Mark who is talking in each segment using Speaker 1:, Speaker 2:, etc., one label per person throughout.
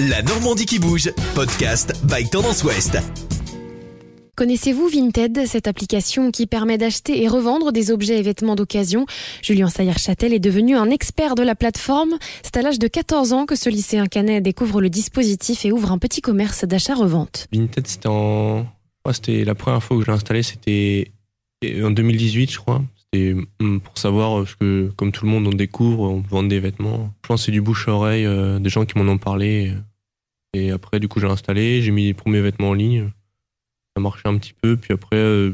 Speaker 1: La Normandie qui bouge, podcast by Tendance Ouest.
Speaker 2: Connaissez-vous Vinted, cette application qui permet d'acheter et revendre des objets et vêtements d'occasion? Julien Sayer-Châtel est devenu un expert de la plateforme. C'est à l'âge de 14 ans que ce lycéen canet découvre le dispositif et ouvre un petit commerce d'achat-revente.
Speaker 3: Vinted, c'était en... c'était la première fois que je l'ai installé, c'était en 2018, je crois. C'était hum, pour savoir, parce que comme tout le monde, on découvre, on vend des vêtements. Je pense que c'est du bouche à oreille, euh, des gens qui m'en ont parlé. Et après, du coup, j'ai installé, j'ai mis les premiers vêtements en ligne. Ça marchait un petit peu. Puis après, euh,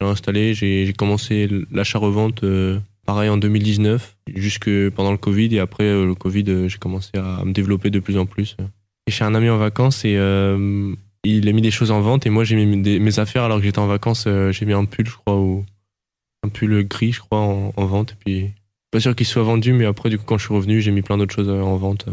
Speaker 3: j'ai installé, j'ai commencé l'achat-revente euh, pareil en 2019, jusque pendant le Covid. Et après le Covid, j'ai commencé à me développer de plus en plus. Et chez un ami en vacances et il a mis des choses en vente et moi j'ai mis mes affaires alors que j'étais en vacances. j'ai mis un pull, je crois, pull gris, je crois, en, vente. Et puis, pas sûr qu'il soit vendu, mais après, du coup, quand je suis revenu, j'ai mis plein d'autres choses euh, en vente.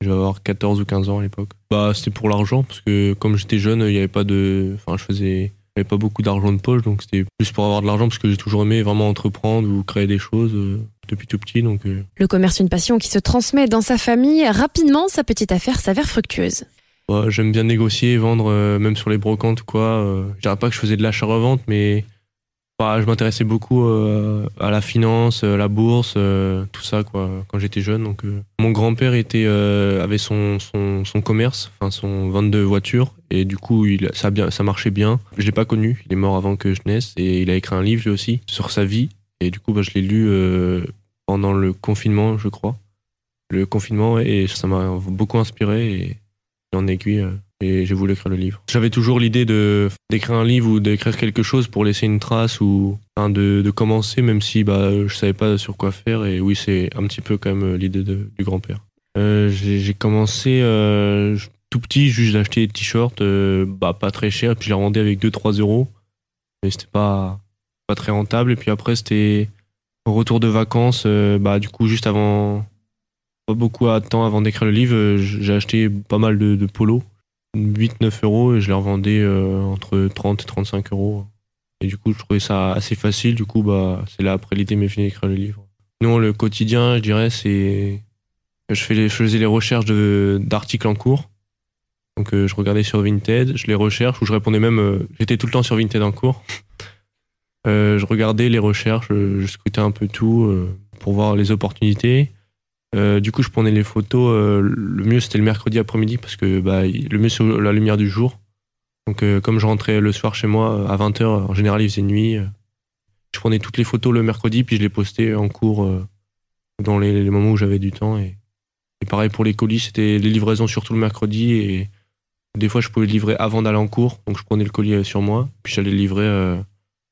Speaker 3: Je vais avoir 14 ou 15 ans à l'époque. Bah, c'était pour l'argent, parce que comme j'étais jeune, il n'y avait pas de. Enfin, je faisais. pas beaucoup d'argent de poche, donc c'était plus pour avoir de l'argent, parce que j'ai toujours aimé vraiment entreprendre ou créer des choses euh, depuis tout petit. Donc, euh.
Speaker 2: Le commerce, une passion qui se transmet dans sa famille. Rapidement, sa petite affaire s'avère fructueuse.
Speaker 3: J'aime bien négocier, vendre, même sur les brocantes quoi. je dirais pas que je faisais de l'achat-revente, mais bah, je m'intéressais beaucoup euh, à la finance, euh, la bourse, euh, tout ça quoi, quand j'étais jeune. Donc, mon grand-père était avait son, commerce, enfin son vente de voitures, et du coup ça marchait bien. Je l'ai pas connu, il est mort avant que je naisse, et il a écrit un livre lui aussi sur sa vie, et du coup bah, je l'ai lu pendant le confinement, je crois. Le confinement, et ça m'a beaucoup inspiré, et en aiguille et j'ai voulu écrire le livre. J'avais toujours l'idée de d'écrire un livre ou d'écrire quelque chose pour laisser une trace ou de, de, commencer même si bah je savais pas sur quoi faire. Et oui c'est un petit peu quand même l'idée du grand-père. Euh, j'ai commencé euh, tout petit juste d'acheter des t-shirts euh, bah pas très cher puis je les revendais avec 2-3 euros. Mais c'était pas pas très rentable. Et puis après c'était retour de vacances bah du coup juste avant pas beaucoup de temps avant d'écrire le livre j'ai acheté pas mal de polos 8-9 euros et je les revendais euh, entre 30 et 35 euros. Et du coup, je trouvais ça assez facile. Du coup, bah, c'est là après l'idée m'est venue d'écrire le livre. Non, le quotidien, je dirais, c'est. Je, fais les, je faisais les recherches d'articles en cours. Donc, euh, je regardais sur Vinted, je les recherche, ou je répondais même. Euh, j'étais tout le temps sur Vinted en cours. je regardais les recherches, je, je scrutais un peu tout pour voir les opportunités. Euh, du coup, je prenais les photos. Euh, le mieux, c'était le mercredi après-midi parce que bah, le mieux, c'est la lumière du jour. Donc, euh, comme je rentrais le soir chez moi à 20h, en général, il faisait nuit. je prenais toutes les photos le mercredi, puis je les postais en cours dans les, moments où j'avais du temps. Et, pareil pour les colis, c'était les livraisons surtout le mercredi. Et des fois, je pouvais livrer avant d'aller en cours. Donc, je prenais le colis sur moi, puis j'allais livrer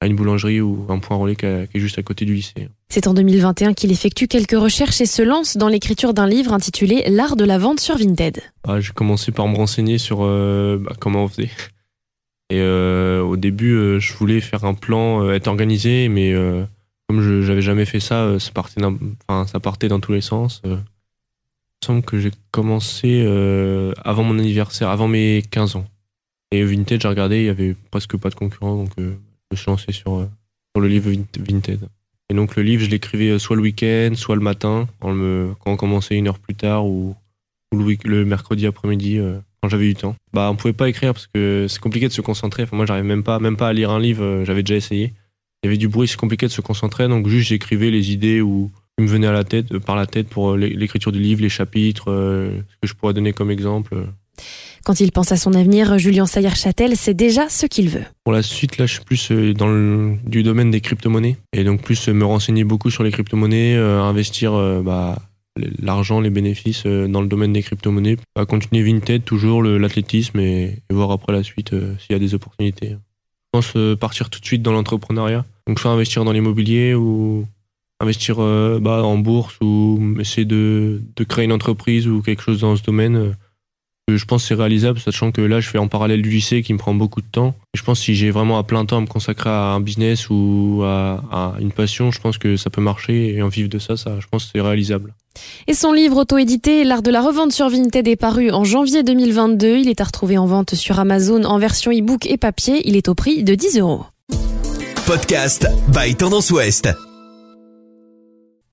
Speaker 3: à une boulangerie ou un point relais qui est juste à côté du lycée.
Speaker 2: C'est en 2021 qu'il effectue quelques recherches et se lance dans l'écriture d'un livre intitulé L'art de la vente sur Vinted.
Speaker 3: Ah, j'ai commencé par me renseigner sur euh, bah, comment on faisait. Et euh, au début, euh, je voulais faire un plan, être organisé, mais comme je n'avais jamais fait ça, ça partait, ça partait dans tous les sens. il me semble que j'ai commencé avant mon anniversaire, avant mes 15 ans. Et Vinted, j'ai regardé, il y avait presque pas de concurrents, donc me suis lancé sur, euh, le livre Vinted. Et donc le livre, je l'écrivais euh, soit le week-end, soit le matin, quand, on commençait une heure plus tard, ou, le, mercredi après-midi, euh, quand j'avais du temps. Bah, on pouvait pas écrire parce que c'est compliqué de se concentrer. Enfin, moi, j'arrive même pas, même pas à lire un livre, j'avais déjà essayé. Il y avait du bruit, c'est compliqué de se concentrer, donc juste j'écrivais les idées ou qui me venaient à la tête, par la tête pour l'écriture du livre, les chapitres, ce que je pourrais donner comme exemple.
Speaker 2: Quand il pense à son avenir, Julien Sayer-Châtel sait déjà ce qu'il veut.
Speaker 3: Pour la suite, là, je suis plus euh, dans le du domaine des crypto-monnaies et donc plus euh, me renseigner beaucoup sur les crypto-monnaies, euh, investir bah, l'argent, les bénéfices dans le domaine des crypto-monnaies, continuer Vinted, toujours l'athlétisme et, voir après la suite s'il y a des opportunités. Je pense partir tout de suite dans l'entrepreneuriat. Donc soit investir dans l'immobilier ou investir bah, en bourse ou essayer de créer une entreprise ou quelque chose dans ce domaine je pense que c'est réalisable, sachant que là, je fais en parallèle du lycée qui me prend beaucoup de temps. je pense que si j'ai vraiment à plein temps à me consacrer à un business ou à, une passion, je pense que ça peut marcher et en vivre de ça, ça, je pense que c'est réalisable.
Speaker 2: Et son livre auto-édité, L'art de la revente sur Vinted, est paru en janvier 2022. Il est à retrouver en vente sur Amazon en version e-book et papier. Il est au prix de 10 euros.
Speaker 1: Podcast by Tendance Ouest.